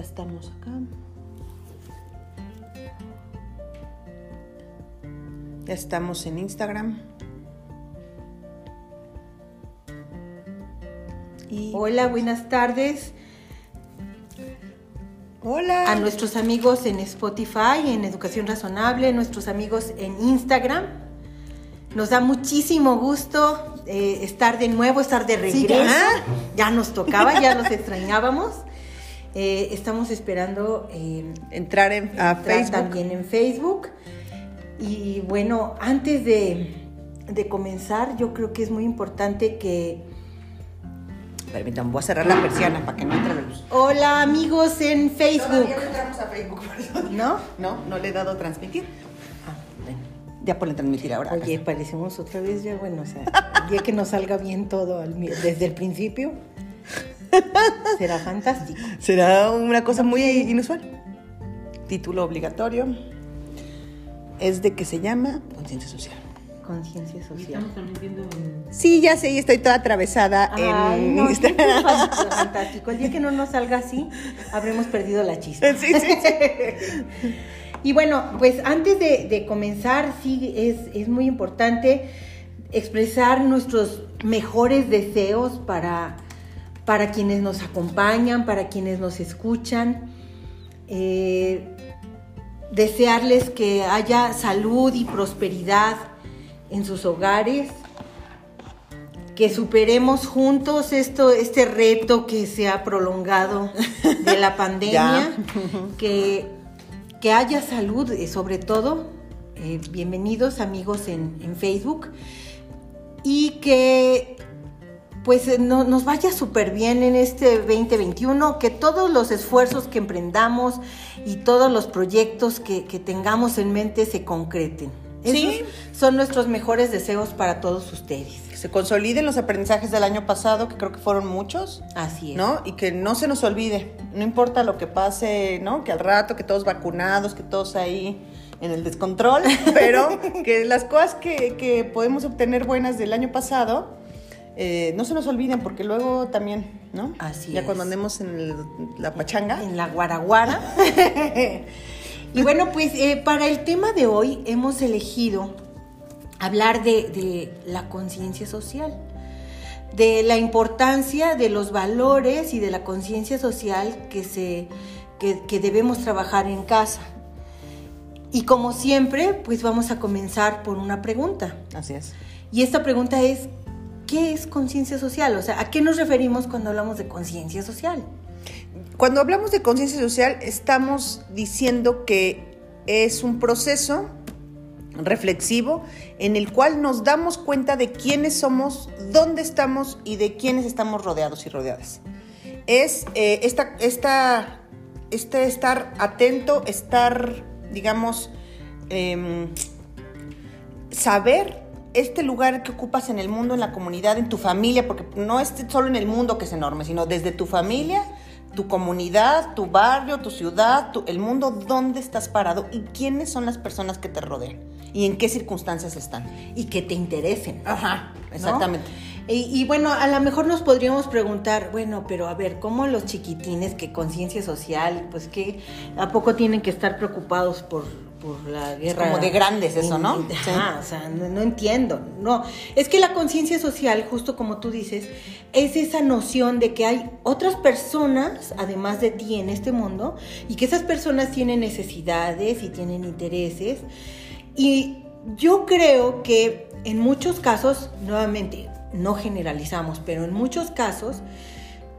Ya estamos acá. Ya estamos en Instagram. Y Hola, buenas tardes. Hola. A nuestros amigos en Spotify, en Educación Razonable, nuestros amigos en Instagram. Nos da muchísimo gusto eh, estar de nuevo, estar de regreso. ya. nos tocaba, ya nos extrañábamos. Eh, estamos esperando eh, entrar en, a Facebook. también en Facebook. Y bueno, antes de, de comenzar, yo creo que es muy importante que Permítanme, voy a cerrar la persiana para que no entre la luz. Hola amigos en Facebook. Todavía no entramos a Facebook, ¿No? No, no le he dado transmitir. Ah, bueno. Ya ponle transmitir ahora. Oye, parecemos otra vez ya, bueno, o sea, ya que nos salga bien todo desde el principio. Será fantástico. Será una cosa muy inusual. Título obligatorio es de que se llama conciencia social conciencia social. Estamos transmitiendo en... Sí, ya sé, estoy toda atravesada en Instagram. fantástico. El día que no nos salga así, habremos perdido la chispa. Sí, sí, sí. y bueno, pues antes de, comenzar, sí, es, es, muy importante expresar nuestros mejores deseos para, para quienes nos acompañan, para quienes nos escuchan. Eh, desearles que haya salud y prosperidad en sus hogares, que superemos juntos esto, este reto que se ha prolongado de la pandemia, que, que, haya salud, eh, sobre todo. Eh, bienvenidos amigos en, en, Facebook y que pues eh, no, nos vaya súper bien en este 2021, que todos los esfuerzos que emprendamos y todos los proyectos que, que tengamos en mente se concreten. ¿Sí? son nuestros mejores deseos para todos ustedes. Que se consoliden los aprendizajes del año pasado, que creo que fueron muchos. Así es. ¿No? Y que no se nos olvide, no importa lo que pase, ¿no? Que al rato, que todos vacunados, que todos ahí en el descontrol, pero que las cosas que, podemos obtener buenas del año pasado, eh, no se nos olviden, porque luego también, ¿no? Así Ya cuando andemos en la pachanga. En la guaraguara. Y bueno, pues eh, para el tema de hoy hemos elegido hablar de, la conciencia social, de la importancia de los valores y de la conciencia social que, se, que, debemos trabajar en casa. Y como siempre, pues vamos a comenzar por una pregunta. Así es. Y esta pregunta es, ¿qué es conciencia social? O sea, ¿a qué nos referimos cuando hablamos de conciencia social? Cuando hablamos de conciencia social, estamos diciendo que es un proceso reflexivo en el cual nos damos cuenta de quiénes somos, dónde estamos y de quiénes estamos rodeados y rodeadas. Es eh, esta, esta, este estar atento, estar, digamos, em, saber este lugar que ocupas en el mundo, en la comunidad, en tu familia, porque no es solo en el mundo que es enorme, sino desde tu familia tu comunidad, tu barrio, tu ciudad, el mundo, dónde estás parado y quiénes son las personas que te rodean y en qué circunstancias están. Y que te interesen. Ajá, exactamente. Y, bueno, a lo mejor nos podríamos preguntar, bueno, pero a ver, ¿cómo los chiquitines que conciencia social, pues que a poco tienen que estar preocupados por por la guerra. como de grandes eso, ¿no? o sea, no, entiendo. No, es que la conciencia social, justo como tú dices, es esa noción de que hay otras personas, además de ti, en este mundo, y que esas personas tienen necesidades y tienen intereses. Y yo creo que en muchos casos, nuevamente, no generalizamos, pero en muchos casos,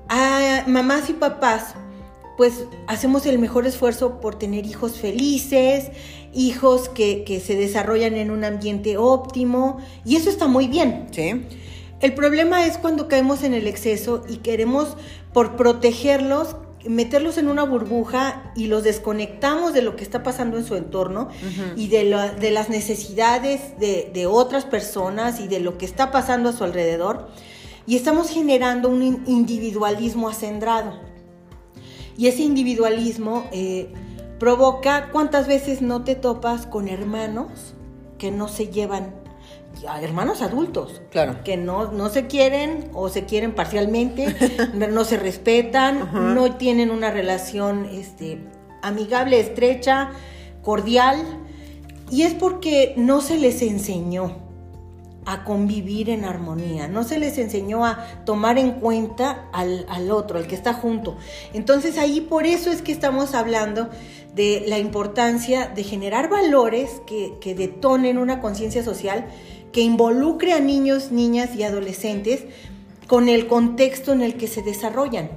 a mamás y papás pues hacemos el mejor esfuerzo por tener hijos felices, hijos que, se desarrollan en un ambiente óptimo, y eso está muy bien. Sí. El problema es cuando caemos en el exceso y queremos, por protegerlos, meterlos en una burbuja y los desconectamos de lo que está pasando en su entorno y de, de, las necesidades de, de, otras personas y de lo que está pasando a su alrededor. Y estamos generando un individualismo acendrado. Y ese individualismo eh, provoca cuántas veces no te topas con hermanos que no se llevan hermanos adultos. Claro. Que no, no se quieren o se quieren parcialmente, no se respetan, no tienen una relación este, amigable, estrecha, cordial. Y es porque no se les enseñó a convivir en armonía, no se les enseñó a tomar en cuenta al, al, otro, al que está junto. Entonces ahí por eso es que estamos hablando de la importancia de generar valores que, que detonen una conciencia social que involucre a niños, niñas y adolescentes con el contexto en el que se desarrollan,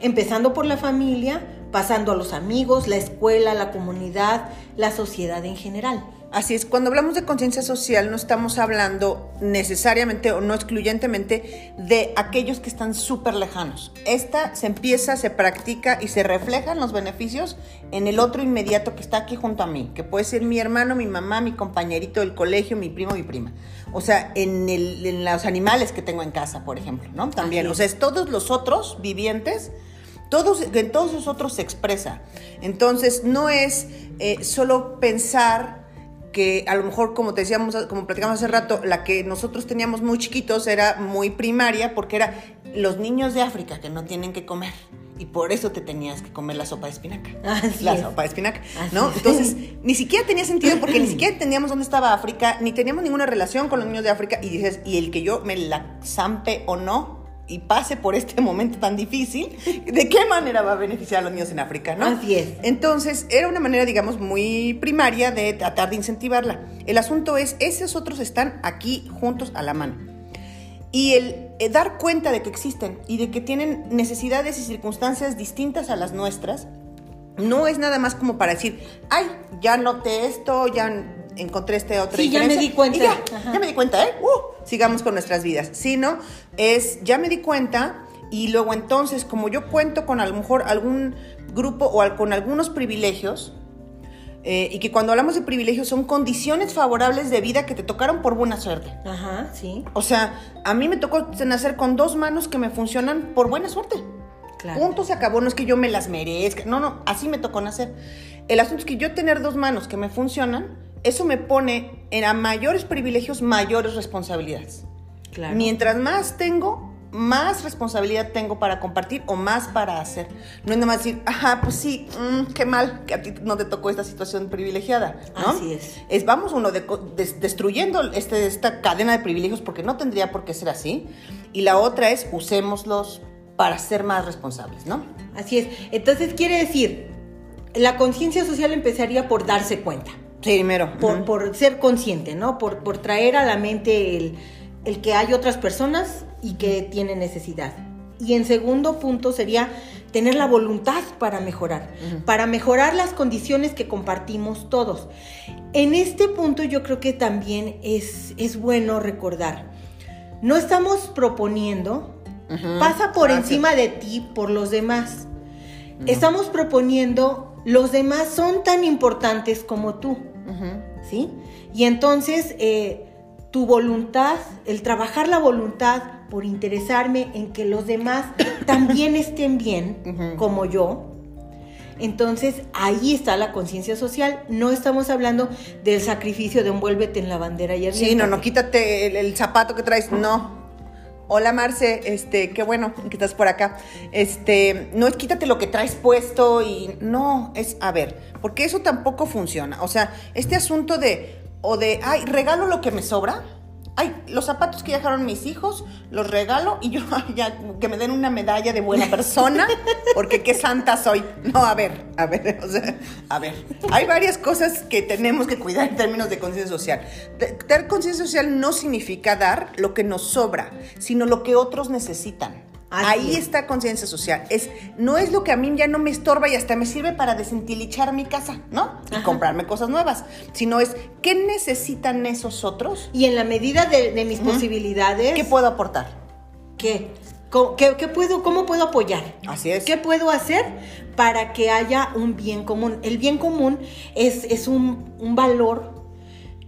empezando por la familia, pasando a los amigos, la escuela, la comunidad, la sociedad en general. Así es, cuando hablamos de conciencia social no estamos hablando necesariamente o no excluyentemente de aquellos que están súper lejanos. Esta se empieza, se practica y se reflejan los beneficios en el otro inmediato que está aquí junto a mí, que puede ser mi hermano, mi mamá, mi compañerito del colegio, mi primo, mi prima. O sea, en, el, los animales que tengo en casa, por ejemplo, ¿no? También, o sea, es todos los otros vivientes todos, en todos los otros se expresa. Entonces, no es eh, solo pensar que a lo mejor, como te decíamos, como platicamos hace rato, la que nosotros teníamos muy chiquitos era muy primaria porque era los niños de África que no tienen que comer. Y por eso te tenías que comer la sopa de espinaca. la sopa de espinaca, ¿no? Entonces, ni siquiera tenía sentido porque ni siquiera teníamos dónde estaba África, ni teníamos ninguna relación con los niños de África. Y dices, y el que yo me la zampe o no, y pase por este momento tan difícil, ¿de qué manera va a beneficiar a los niños en África? ¿no? Así es. Entonces, era una manera, digamos, muy primaria de tratar de incentivarla. El asunto es, esos otros están aquí juntos a la mano. Y el, eh, dar cuenta de que existen y de que tienen necesidades y circunstancias distintas a las nuestras, no es nada más como para decir, ay, ya noté esto, ya encontré este otro. Sí, ya me di cuenta. Ya, ya, me di cuenta, ¿eh? Uh, sigamos con nuestras vidas. Sino es, ya me di cuenta y luego entonces, como yo cuento con a lo mejor algún grupo o con algunos privilegios, eh, y que cuando hablamos de privilegios son condiciones favorables de vida que te tocaron por buena suerte. Ajá, sí. O sea, a mí me tocó nacer con dos manos que me funcionan por buena suerte. Claro. Punto se acabó, no es que yo me las merezca, no, no, así me tocó nacer. El asunto es que yo tener dos manos que me funcionan, eso me pone en a mayores privilegios, mayores responsabilidades. Claro. Mientras más tengo, más responsabilidad tengo para compartir o más para hacer. No es nada más decir, ajá, pues sí, mmm, qué mal que a ti no te tocó esta situación privilegiada, ¿no? Así es. Es vamos uno de, de, destruyendo este, esta cadena de privilegios porque no tendría por qué ser así. Y la otra es usémoslos para ser más responsables, ¿no? Así es. Entonces quiere decir, la conciencia social empezaría por darse cuenta. Sí, primero. Por, por ser consciente, ¿no? Por, por traer a la mente el, el, que hay otras personas y que tienen necesidad. Y en segundo punto sería tener la voluntad para mejorar, uh -huh. para mejorar las condiciones que compartimos todos. En este punto yo creo que también es, es bueno recordar, no estamos proponiendo, uh -huh. pasa por Gracias. encima de ti por los demás. Uh -huh. Estamos proponiendo, los demás son tan importantes como tú. ¿sí? Y entonces eh, tu voluntad, el trabajar la voluntad por interesarme en que los demás también estén bien, uh -huh. como yo, entonces ahí está la conciencia social. No estamos hablando del sacrificio de envuélvete en la bandera y Sí, no, no, quítate el, el zapato que traes, no. Hola Marce, este, qué bueno que estás por acá. Este, no es quítate lo que traes puesto y no, es a ver, porque eso tampoco funciona. O sea, este asunto de o de, ay, regalo lo que me sobra. Ay, los zapatos que dejaron mis hijos, los regalo y yo ya que me den una medalla de buena persona, porque qué santa soy. No, a ver, a ver, o sea, a ver. Hay varias cosas que tenemos que cuidar en términos de conciencia social. Tener conciencia social no significa dar lo que nos sobra, sino lo que otros necesitan. Así Ahí es. está conciencia social. Es, no es lo que a mí ya no me estorba y hasta me sirve para desentilichar mi casa, ¿no? Y Ajá. comprarme cosas nuevas. Sino es, ¿qué necesitan esos otros? Y en la medida de, de mis uh -huh. posibilidades. ¿Qué puedo aportar? ¿Qué? ¿Qué, ¿Qué, puedo, ¿Cómo puedo apoyar? Así es. ¿Qué puedo hacer para que haya un bien común? El bien común es, es un, un valor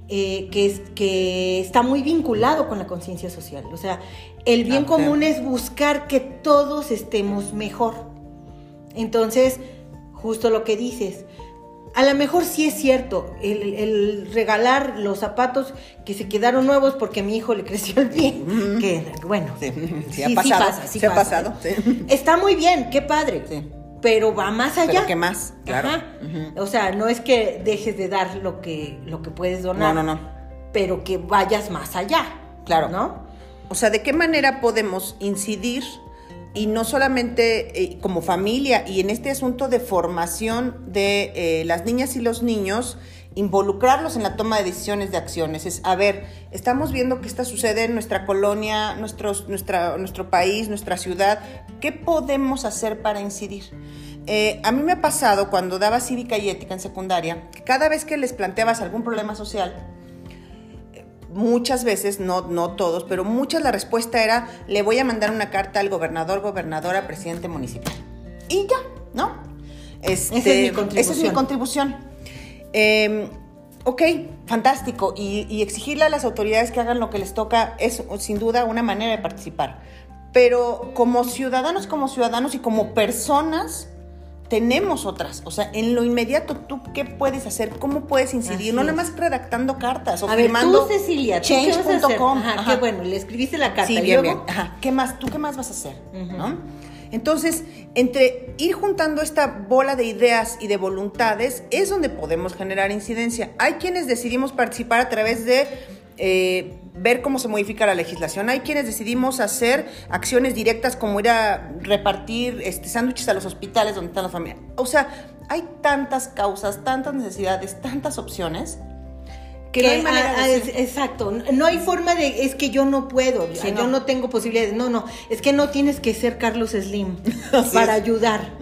eh, que, es, que está muy vinculado con la conciencia social. O sea, el bien okay. común es buscar que todos estemos mejor. Entonces, justo lo que dices, a lo mejor sí es cierto, el, regalar los zapatos que se quedaron nuevos porque a mi hijo le creció el pie, que bueno, sí, ha pasado, ha pasado. Está muy bien, qué padre. Pero va más allá. Pero ¿qué más? Claro. O sea, no es que dejes de dar lo que, lo que puedes donar. No, no, no. Pero que vayas más allá. Claro. ¿No? O sea, ¿de qué manera podemos incidir y no solamente eh, como familia y en este asunto de formación de eh, las niñas y los niños, involucrarlos en la toma de decisiones de acciones. Es, a ver, estamos viendo que esto sucede en nuestra colonia, nuestros, nuestra, nuestro país, nuestra ciudad. ¿Qué podemos hacer para incidir? Eh, a mí me ha pasado cuando daba cívica y ética en secundaria, que cada vez que les planteabas algún problema social, muchas veces, no, no todos, pero muchas la respuesta era, le voy a mandar una carta al gobernador, gobernadora, presidente municipal. Y ya, ¿no? Este, esa es mi contribución. Esa es mi contribución. Em, ok, fantástico. Y, y, exigirle a las autoridades que hagan lo que les toca es sin duda una manera de participar. Pero como ciudadanos, como ciudadanos y como personas, tenemos otras. O sea, en lo inmediato, ¿tú qué puedes hacer? ¿Cómo puedes incidir? no nada más redactando cartas o a firmando ver, tú, Cecilia, change.com. Qué bueno, le escribiste la carta. Sí, bien, bien. Ajá. ¿Qué más? ¿Tú qué más vas a hacer? ¿No? Entonces, entre ir juntando esta bola de ideas y de voluntades es donde podemos generar incidencia. Hay quienes decidimos participar a través de eh, ver cómo se modifica la legislación. Hay quienes decidimos hacer acciones directas como ir a repartir este, sándwiches a los hospitales donde están las familias. O sea, hay tantas causas, tantas necesidades, tantas opciones. Que, no hay manera de decir. Exacto, no hay forma de, es que yo no puedo, yo no. tengo posibilidades, no, no, es que no tienes que ser Carlos Slim para ayudar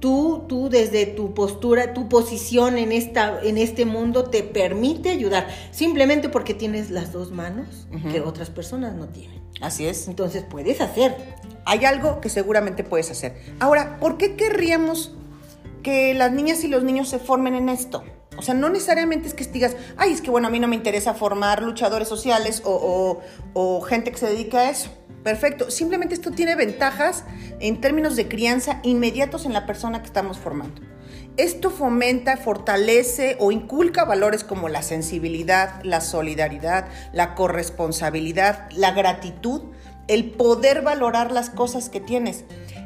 tú, tú desde tu postura, tu posición en, esta, en este mundo te permite ayudar, simplemente porque tienes las dos manos que otras personas no tienen. Así es. Entonces puedes hacer. Hay algo que seguramente puedes hacer. Ahora, ¿por qué querríamos que las niñas y los niños se formen en esto? O sea, no necesariamente es que digas, ay, es que bueno, a mí no me interesa formar luchadores sociales o, o gente que se dedica a eso. Perfecto. Simplemente esto tiene ventajas en términos de crianza inmediatos en la persona que estamos formando. Esto fomenta, fortalece o inculca valores como la sensibilidad, la solidaridad, la corresponsabilidad, la gratitud, el poder valorar las cosas que tienes.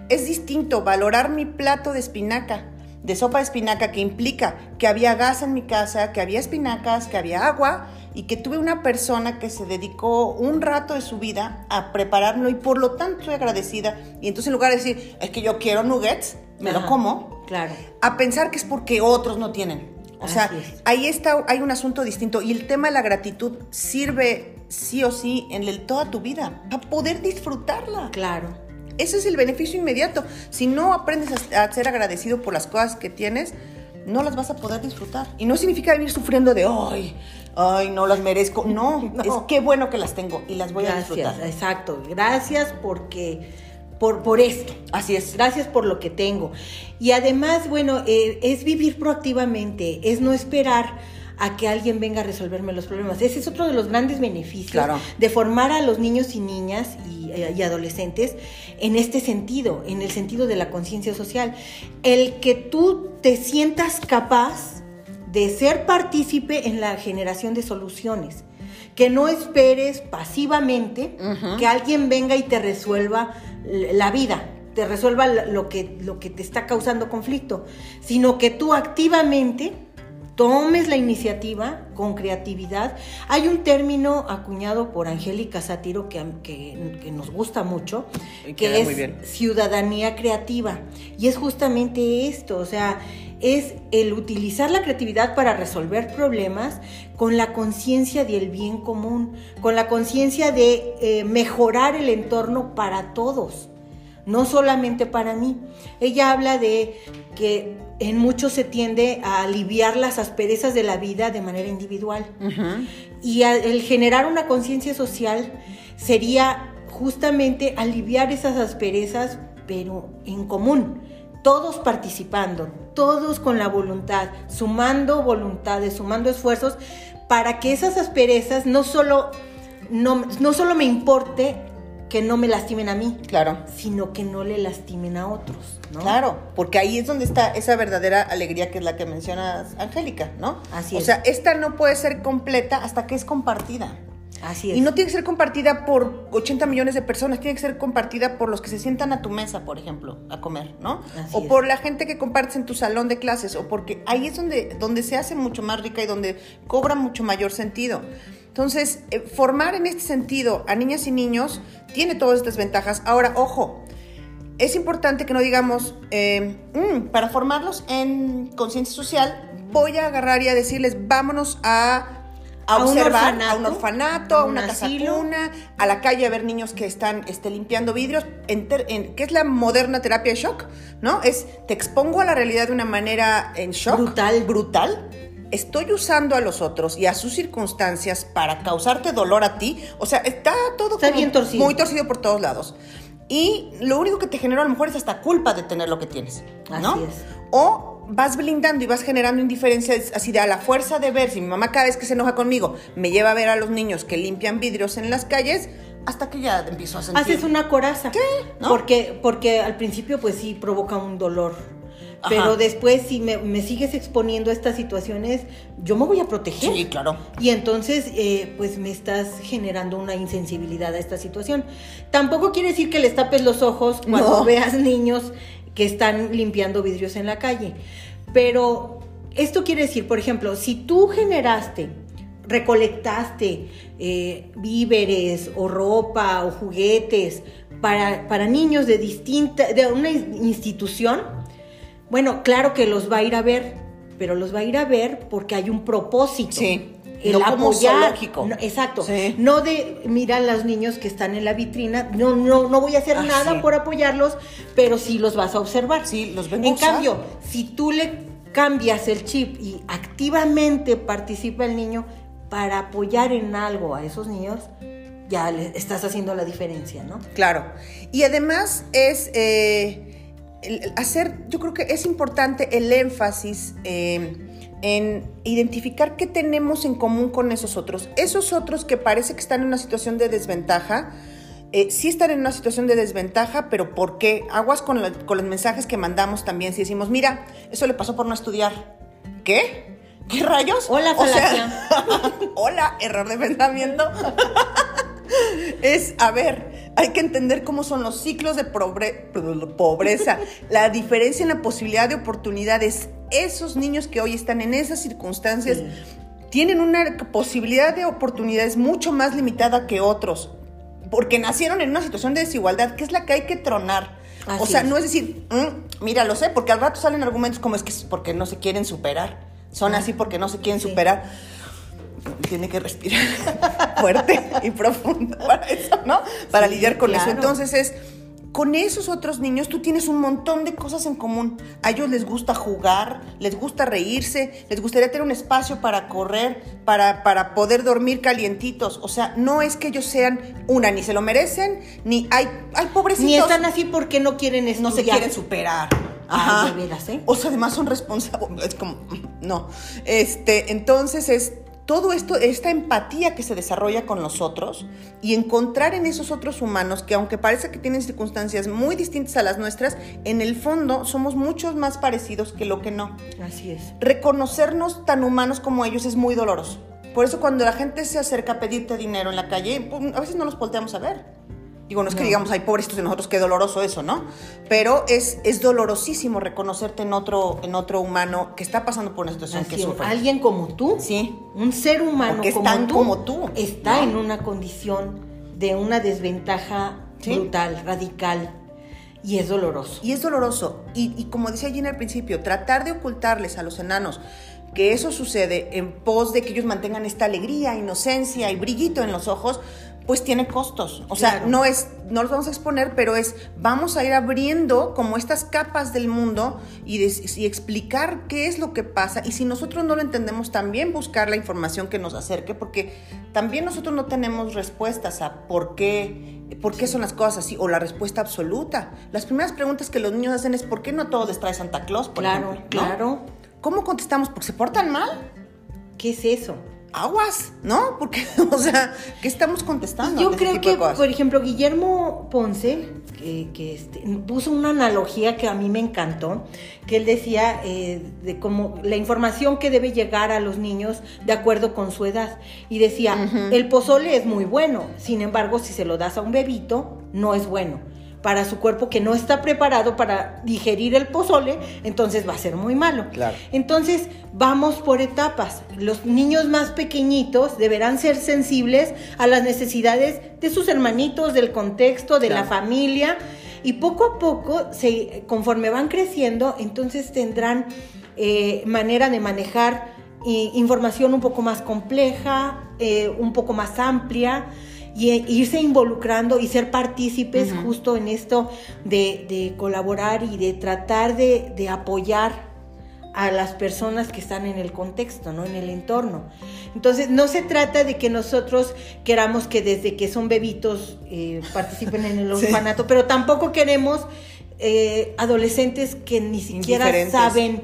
Es distinto valorar mi plato de espinaca, de sopa de espinaca, que implica que había gas en mi casa, que había espinacas, que había agua, y que tuve una persona que se dedicó un rato de su vida a prepararlo y por lo tanto estoy agradecida. Y entonces en lugar de decir, es que yo quiero nuggets, me lo como, claro. a pensar que es porque otros no tienen. O sea, ahí está, hay un asunto distinto. Y el tema de la gratitud sirve sí o sí en el, toda tu vida, para poder disfrutarla. Claro. Ese es el beneficio inmediato. Si no aprendes a, a ser agradecido por las cosas que tienes, no las vas a poder disfrutar. Y no significa vivir sufriendo de, ay, ay, no las merezco. No, es que bueno que las tengo y las voy a disfrutar. Exacto, gracias porque... Por, por, esto. Así es. Gracias por lo que tengo. Y además, bueno, eh, es vivir proactivamente, es no esperar a que alguien venga a resolverme los problemas. Ese es otro de los grandes beneficios de formar a los niños y niñas y, eh, y, adolescentes en este sentido, en el sentido de la conciencia social. El que tú te sientas capaz de ser partícipe en la generación de soluciones. Que no esperes pasivamente que alguien venga y te resuelva la vida, te resuelva lo que, lo que te está causando conflicto, sino que tú activamente tomes la iniciativa con creatividad. Hay un término acuñado por Angélica Satiro que, que, nos gusta mucho, que es ciudadanía creativa. Y es justamente esto, o sea, es el utilizar la creatividad para resolver problemas con la conciencia del bien común, con la conciencia de eh, mejorar el entorno para todos, no solamente para mí. Ella habla de que en muchos se tiende a aliviar las asperezas de la vida de manera individual. Y el generar una conciencia social sería justamente aliviar esas asperezas, pero en común todos participando, todos con la voluntad, sumando voluntades, sumando esfuerzos para que esas asperezas no solo, no, no solo me importe que no me lastimen a mí. Claro. Sino que no le lastimen a otros, ¿no? Claro, porque ahí es donde está esa verdadera alegría que es la que mencionas, Angélica, ¿no? Así es. O sea, esta no puede ser completa hasta que es compartida. Así es. Y no tiene que ser compartida por 80 millones de personas, tiene que ser compartida por los que se sientan a tu mesa, por ejemplo, a comer, ¿no? o por la gente que compartes en tu salón de clases, o porque ahí es donde, donde se hace mucho más rica y donde cobra mucho mayor sentido. Entonces, eh, formar en este sentido a niñas y niños tiene todas estas ventajas. Ahora, ojo, es importante que no digamos, eh, mm, para formarlos en conciencia social, voy a agarrar y a decirles, vámonos a a, observar a un orfanato, a, una casa cuna, a la calle a ver niños que están este, limpiando vidrios, en, que es la moderna terapia de shock, ¿no? Es te expongo a la realidad de una manera en shock. Brutal. Brutal. Estoy usando a los otros y a sus circunstancias para causarte dolor a ti. O sea, está todo muy torcido por todos lados. Y lo único que te genera a lo mejor es hasta culpa de tener lo que tienes. ¿no? Así es. O vas blindando y vas generando indiferencia así de a la fuerza de ver si mi mamá cada vez que se enoja conmigo me lleva a ver a los niños que limpian vidrios en las calles hasta que ya empiezo a sentir haces una coraza ¿Qué? porque porque al principio pues sí provoca un dolor pero después si me, sigues exponiendo a estas situaciones, yo me voy a proteger. Sí, claro. Y entonces, eh, pues me estás generando una insensibilidad a esta situación. Tampoco quiere decir que les tapes los ojos cuando veas niños que están limpiando vidrios en la calle. Pero esto quiere decir, por ejemplo, si tú generaste, recolectaste eh, víveres o ropa o juguetes para, para niños de distinta, de una institución, bueno, claro que los va a ir a ver, pero los va a ir a ver porque hay un propósito. Sí el no apoyar. exacto. No de, mira a los niños que están en la vitrina, no, no, no voy a hacer ah, nada por apoyarlos, pero sí los vas a observar. Sí, los ven En cambio, si tú le cambias el chip y activamente participa el niño para apoyar en algo a esos niños, ya le estás haciendo la diferencia, ¿no? Claro. Y además es eh, hacer, yo creo que es importante el énfasis. Eh, en identificar qué tenemos en común con esos otros. Esos otros que parece que están en una situación de desventaja, eh, sí están en una situación de desventaja, pero ¿por qué? Aguas con, los mensajes que mandamos también. Si decimos, mira, eso le pasó por no estudiar. ¿Qué? ¿Qué rayos? Hola, Hola, error de pensamiento. es, a ver, hay que entender cómo son los ciclos de pobreza, la diferencia en la posibilidad de oportunidades. Esos niños que hoy están en esas circunstancias tienen una posibilidad de oportunidades mucho más limitada que otros, porque nacieron en una situación de desigualdad, que es la que hay que tronar. o sea, no es decir, mm, mira, lo sé, porque al rato salen argumentos como es que es porque no se quieren superar. Son así porque no se quieren superar tiene que respirar fuerte y profundo para eso, ¿no? Para lidiar con eso. Entonces es, con esos otros niños tú tienes un montón de cosas en común. A ellos les gusta jugar, les gusta reírse, les gustaría tener un espacio para correr, para, para poder dormir calientitos. O sea, no es que ellos sean una, ni se lo merecen, ni hay, hay pobrecitos. Ni están así porque no quieren estudiar. No se quieren superar. Ajá. de veras, ¿eh? O sea, además son responsables. Es como, no. Este, entonces es todo esto, esta empatía que se desarrolla con los otros y encontrar en esos otros humanos que aunque parece que tienen circunstancias muy distintas a las nuestras, en el fondo somos muchos más parecidos que lo que no. Así es. Reconocernos tan humanos como ellos es muy doloroso. Por eso cuando la gente se acerca a pedirte dinero en la calle, pues, a veces no los volteamos a ver. Digo, no es que digamos, hay pobrecitos de nosotros, qué doloroso eso, ¿no? Pero es, es dolorosísimo reconocerte en otro, en otro humano que está pasando por una situación que sufre. Alguien como tú, sí. un ser humano que como, tú, como tú, está en una condición de una desventaja brutal, radical. Y es doloroso. Y es doloroso. Y, y como decía Gina al principio, tratar de ocultarles a los enanos que eso sucede en pos de que ellos mantengan esta alegría, inocencia y brillito en los ojos, pues tiene costos. O sea, no es, no los vamos a exponer, pero es, vamos a ir abriendo como estas capas del mundo y, y, explicar qué es lo que pasa. Y si nosotros no lo entendemos, también buscar la información que nos acerque, porque también nosotros no tenemos respuestas a por qué, por qué son las cosas así, o la respuesta absoluta. Las primeras preguntas que los niños hacen es, ¿por qué no todo les trae Santa Claus? Por claro, claro. ¿Cómo contestamos? ¿Porque se portan mal? ¿Qué es eso? Aguas, ¿no? Porque, o sea, ¿qué estamos contestando? Yo creo que, por ejemplo, Guillermo Ponce, que, este, puso una analogía que a mí me encantó, que él decía eh, de cómo la información que debe llegar a los niños de acuerdo con su edad. Y decía, el pozole es muy bueno, sin embargo, si se lo das a un bebito, no es bueno para su cuerpo que no está preparado para digerir el pozole, entonces va a ser muy malo. Entonces, vamos por etapas. Los niños más pequeñitos deberán ser sensibles a las necesidades de sus hermanitos, del contexto, de la familia, y poco a poco, se, conforme van creciendo, entonces tendrán eh, manera de manejar eh, información un poco más compleja, eh, un poco más amplia y e irse involucrando y ser partícipes justo en esto de, colaborar y de tratar de, apoyar a las personas que están en el contexto, ¿no? En el entorno. Entonces, no se trata de que nosotros queramos que desde que son bebitos eh, participen en el orfanato, pero tampoco queremos eh, adolescentes que ni siquiera saben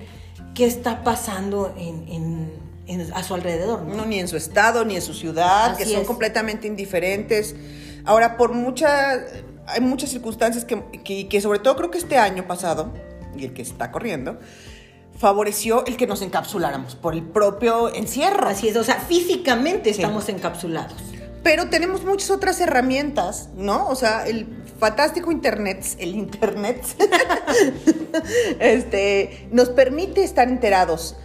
qué está pasando en a su alrededor. ¿no? ni en su estado, ni en su ciudad, que son completamente indiferentes. Ahora, por muchas, hay muchas circunstancias que, que, sobre todo creo que este año pasado, y el que está corriendo, favoreció el que nos encapsuláramos por el propio encierro. Así es, o sea, físicamente estamos encapsulados. Pero tenemos muchas otras herramientas, ¿no? O sea, el fantástico Internet, el Internet, este, nos permite estar enterados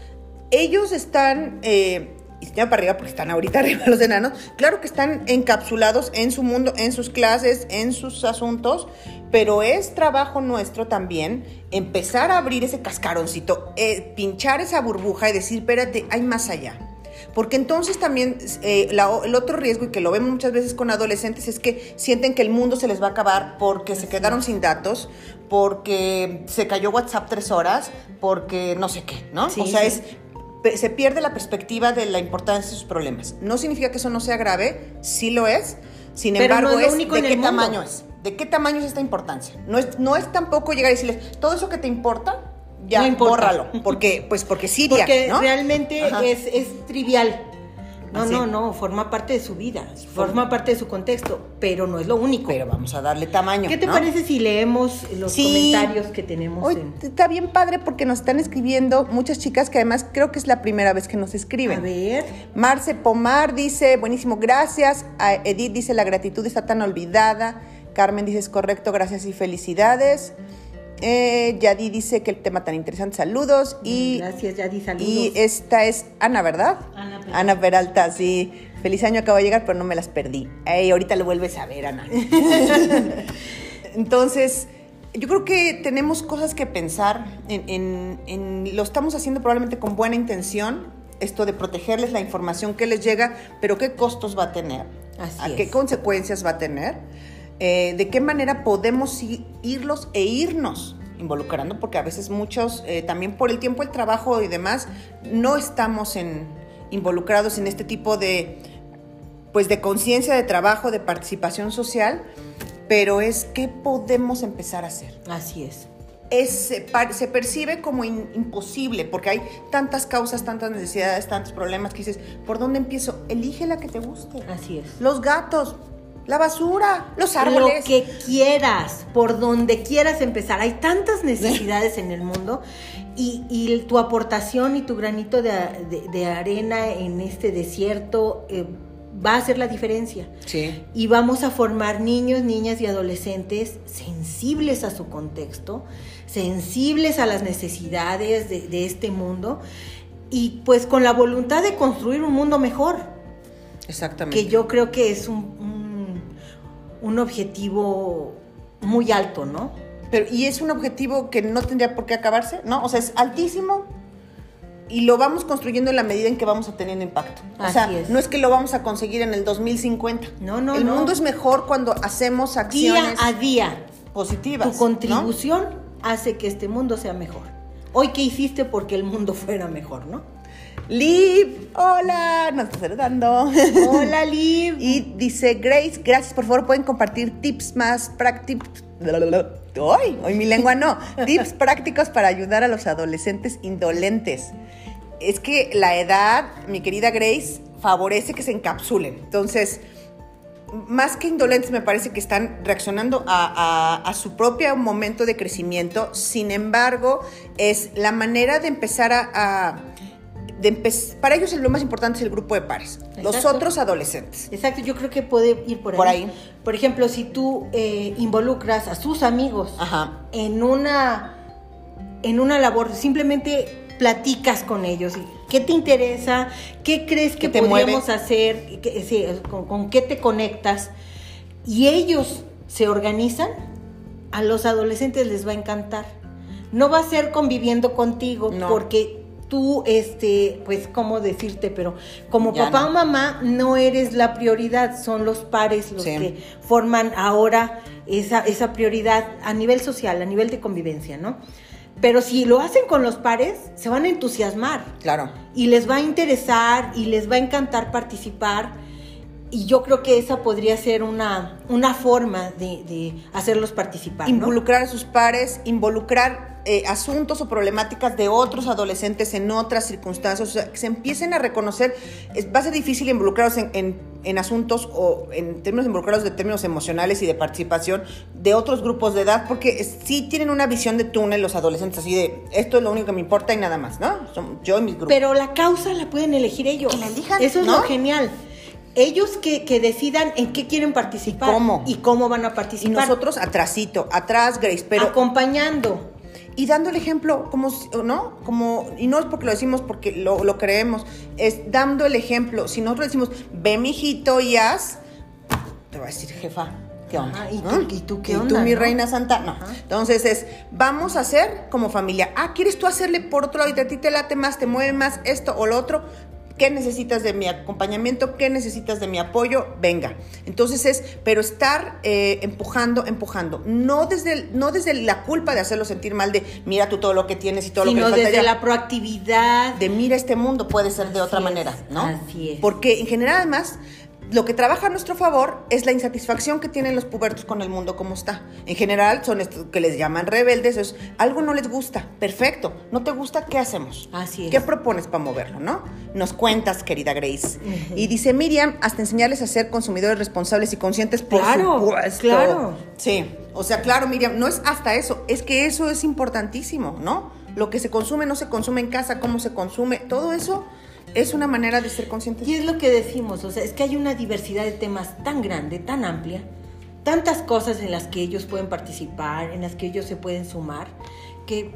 ellos están, eh, y se para arriba porque están ahorita arriba los enanos, claro que están encapsulados en su mundo, en sus clases, en sus asuntos, pero es trabajo nuestro también empezar a abrir ese cascaroncito, eh, pinchar esa burbuja y decir, espérate, hay más allá. Porque entonces también eh, el otro riesgo, y que lo vemos muchas veces con adolescentes, es que sienten que el mundo se les va a acabar porque se quedaron sin datos, porque se cayó WhatsApp tres horas, porque no sé qué, ¿no? o sea, es se pierde la perspectiva de la importancia de sus problemas. No significa que eso no sea grave, sí lo es, sin embargo es, de qué tamaño es, de qué tamaño es esta importancia. No es, no es tampoco llegar y decirles, todo eso que te importa, ya, no bórralo, porque, pues porque sí, porque realmente es, es trivial. No, no, no, forma parte de su vida, forma parte de su contexto, pero no es lo único. Pero vamos a darle tamaño. ¿Qué te parece si leemos los comentarios que tenemos? Hoy Está bien padre porque nos están escribiendo muchas chicas que además creo que es la primera vez que nos escriben. A ver. Marce Pomar dice, buenísimo, gracias. Edith dice, la gratitud está tan olvidada. Carmen dice, es correcto, gracias y felicidades. Eh, Yadi dice que el tema tan interesante, saludos. Y, Gracias, Yadi, saludos. Y esta es Ana, ¿verdad? Ana Peralta. Ana Peralta, sí. Feliz año acaba de llegar, pero no me las perdí. Ey, ahorita lo vuelves a ver, Ana. Entonces, yo creo que tenemos cosas que pensar. En, lo estamos haciendo probablemente con buena intención, esto de protegerles la información que les llega, pero qué costos va a tener, Así qué consecuencias va a tener. Eh, de qué manera podemos irlos e irnos involucrando, porque a veces muchos, eh, también por el tiempo, el trabajo y demás, no estamos en, involucrados en este tipo de, pues, de conciencia de trabajo, de participación social, pero es qué podemos empezar a hacer. Así es. Es, se, percibe como imposible porque hay tantas causas, tantas necesidades, tantos problemas que dices, ¿por dónde empiezo? Elige la que te guste. Así es. Los gatos, la basura, los árboles. Lo que quieras, por donde quieras empezar. Hay tantas necesidades en el mundo y, tu aportación y tu granito de, arena en este desierto eh, va a hacer la diferencia. Sí. Y vamos a formar niños, niñas y adolescentes sensibles a su contexto, sensibles a las necesidades de, este mundo y pues con la voluntad de construir un mundo mejor. Exactamente. Que yo creo que es un un objetivo muy alto, ¿no? Pero, y es un objetivo que no tendría por qué acabarse, ¿no? O sea, es altísimo y lo vamos construyendo en la medida en que vamos a teniendo impacto. O sea, no es que lo vamos a conseguir en el 2050. No, no, El mundo es mejor cuando hacemos acciones día a día positivas. Tu contribución hace que este mundo sea mejor. Hoy qué hiciste porque el mundo fuera mejor, ¿no? Liv, hola, nos está saludando. Hola, Liv. Y dice Grace, gracias, por favor, pueden compartir tips más prácticos. Hoy, hoy mi lengua no. Tips prácticos para ayudar a los adolescentes indolentes. Es que la edad, mi querida Grace, favorece que se encapsulen. Entonces, más que indolentes, me parece que están reaccionando a, su propio momento de crecimiento. Sin embargo, es la manera de empezar a... para ellos lo más importante es el grupo de pares, los otros adolescentes. Exacto, yo creo que puede ir por ahí. Por, ahí. por ejemplo, si tú eh, involucras a sus amigos en una en una labor, simplemente platicas con ellos. ¿Qué te interesa? ¿Qué crees que podríamos hacer? con, qué te conectas? Y ellos se organizan, a los adolescentes les va a encantar. No va a ser conviviendo contigo, porque tú, este, pues, ¿cómo decirte? Pero como papá o mamá, no eres la prioridad, son los pares los que forman ahora esa, esa prioridad a nivel social, a nivel de convivencia, ¿no? Pero si lo hacen con los pares, se van a entusiasmar. Claro. Y les va a interesar y les va a encantar participar. Y yo creo que esa podría ser una, una forma de, hacerlos participar. Involucrar a sus pares, involucrar eh, asuntos o problemáticas de otros adolescentes en otras circunstancias, o sea, que se empiecen a reconocer, va a ser difícil involucrarlos en, en, asuntos o en términos involucrados de términos emocionales y de participación de otros grupos de edad, porque sí tienen una visión de túnel los adolescentes, así de esto es lo único que me importa y nada más, ¿no? yo y mis grupos. Pero la causa la pueden elegir ellos. Que la elijan. Eso es lo genial ellos que, que, decidan en qué quieren participar. ¿Cómo? Y cómo van a participar. Y nosotros atrasito, atrás, Grace, pero... Acompañando y dando el ejemplo, como, ¿no? Como, y no es porque lo decimos porque lo, lo creemos, es dando el ejemplo. Si nosotros decimos, ve mijito y haz, te va a decir, jefa, ¿qué onda? ¿y, tú, ¿y, tú, qué ¿Y tú, mi reina santa? No. Entonces es, vamos a hacer como familia. Ah, ¿quieres tú hacerle por otro lado y a ti te late más, te mueve más esto o lo otro? ¿Qué necesitas de mi acompañamiento? ¿Qué necesitas de mi apoyo? Venga. Entonces es, pero estar eh, empujando, empujando. No desde, no desde la culpa de hacerlo sentir mal de mira tú todo lo que tienes y todo lo que falta. desde la proactividad. De mira este mundo puede ser de otra manera, ¿no? Así es. Porque en general además lo que trabaja a nuestro favor es la insatisfacción que tienen los pubertos con el mundo como está. En general son estos que les llaman rebeldes, es, algo no les gusta, perfecto, no te gusta, ¿qué hacemos? Así es. ¿Qué propones para moverlo, no? Nos cuentas, querida Grace. Y dice Miriam, hasta enseñarles a ser consumidores responsables y conscientes, por claro, supuesto. Claro. Sí, o sea, claro, Miriam, no es hasta eso, es que eso es importantísimo, ¿no? Lo que se consume no se consume en casa, cómo se consume, todo eso es una manera de ser conscientes. Y es lo que decimos, o sea, es que hay una diversidad de temas tan grande, tan amplia, tantas cosas en las que ellos pueden participar, en las que ellos se pueden sumar, que,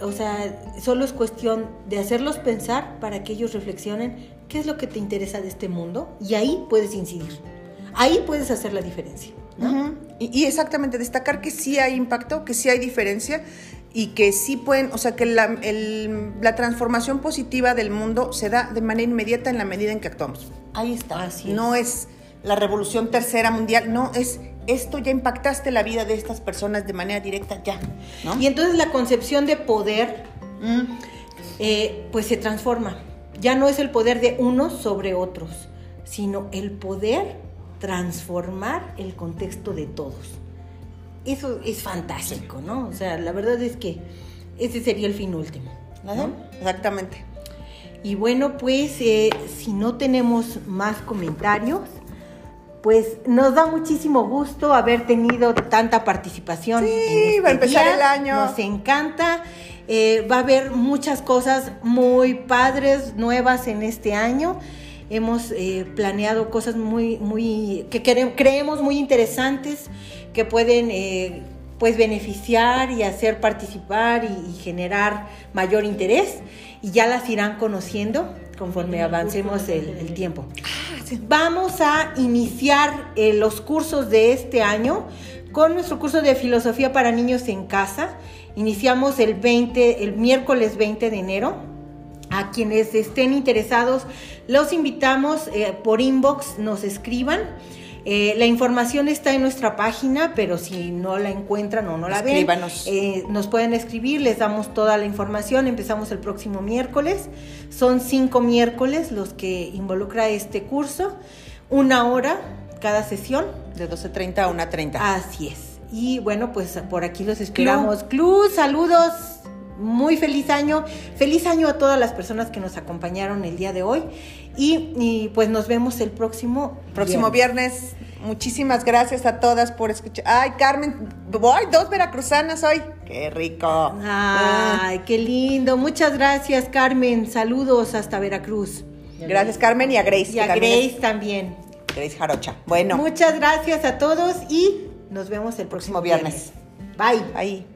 o sea, solo es cuestión de hacerlos pensar para que ellos reflexionen qué es lo que te interesa de este mundo y ahí puedes incidir, ahí puedes hacer la diferencia. y, y, exactamente, destacar que sí hay impacto, que sí hay diferencia y que sí pueden, o sea, que la, la, transformación positiva del mundo se da de manera inmediata en la medida en que actuamos. Ahí está. Así no es la revolución tercera mundial, no, es esto ya impactaste la vida de estas personas de manera directa, ya. Y entonces la concepción de poder, mm. eh, pues se transforma. Ya no es el poder de unos sobre otros, sino el poder transformar el contexto de todos eso es fantástico, ¿no? O sea, la verdad es que ese sería el fin último. ¿no? Exactamente. Y bueno, pues eh, si no tenemos más comentarios, pues nos da muchísimo gusto haber tenido tanta participación. Sí, este va a empezar el año. Nos encanta. Eh, va a haber muchas cosas muy padres, nuevas en este año. Hemos eh, planeado cosas muy, muy, que creemos muy interesantes que pueden eh, pues beneficiar y hacer participar y, generar mayor interés y ya las irán conociendo conforme avancemos el, tiempo. Ah, Vamos a iniciar eh, los cursos de este año con nuestro curso de filosofía para niños en casa. Iniciamos el 20, el miércoles 20 de enero. A quienes estén interesados, los invitamos eh, por inbox, nos escriban eh, la información está en nuestra página, pero si no la encuentran o no la ven, eh, nos pueden escribir, les damos toda la información. Empezamos el próximo miércoles. Son cinco miércoles los que involucra este curso. Una hora cada sesión. De 12.30 a 1.30. Así es. Y bueno, pues por aquí los esperamos. Club, saludos. muy feliz año. Feliz año a todas las personas que nos acompañaron el día de hoy. Y, pues nos vemos el próximo próximo viernes. Muchísimas gracias a todas por escuchar. Ay, Carmen, voy dos veracruzanas hoy. Qué rico. Ay, qué lindo. Muchas gracias, Carmen. Saludos hasta Veracruz. Gracias, Carmen, y a Grace. Y a Grace también. Grace Jarocha. Bueno. Muchas gracias a todos y nos vemos el próximo, viernes. Bye. Bye.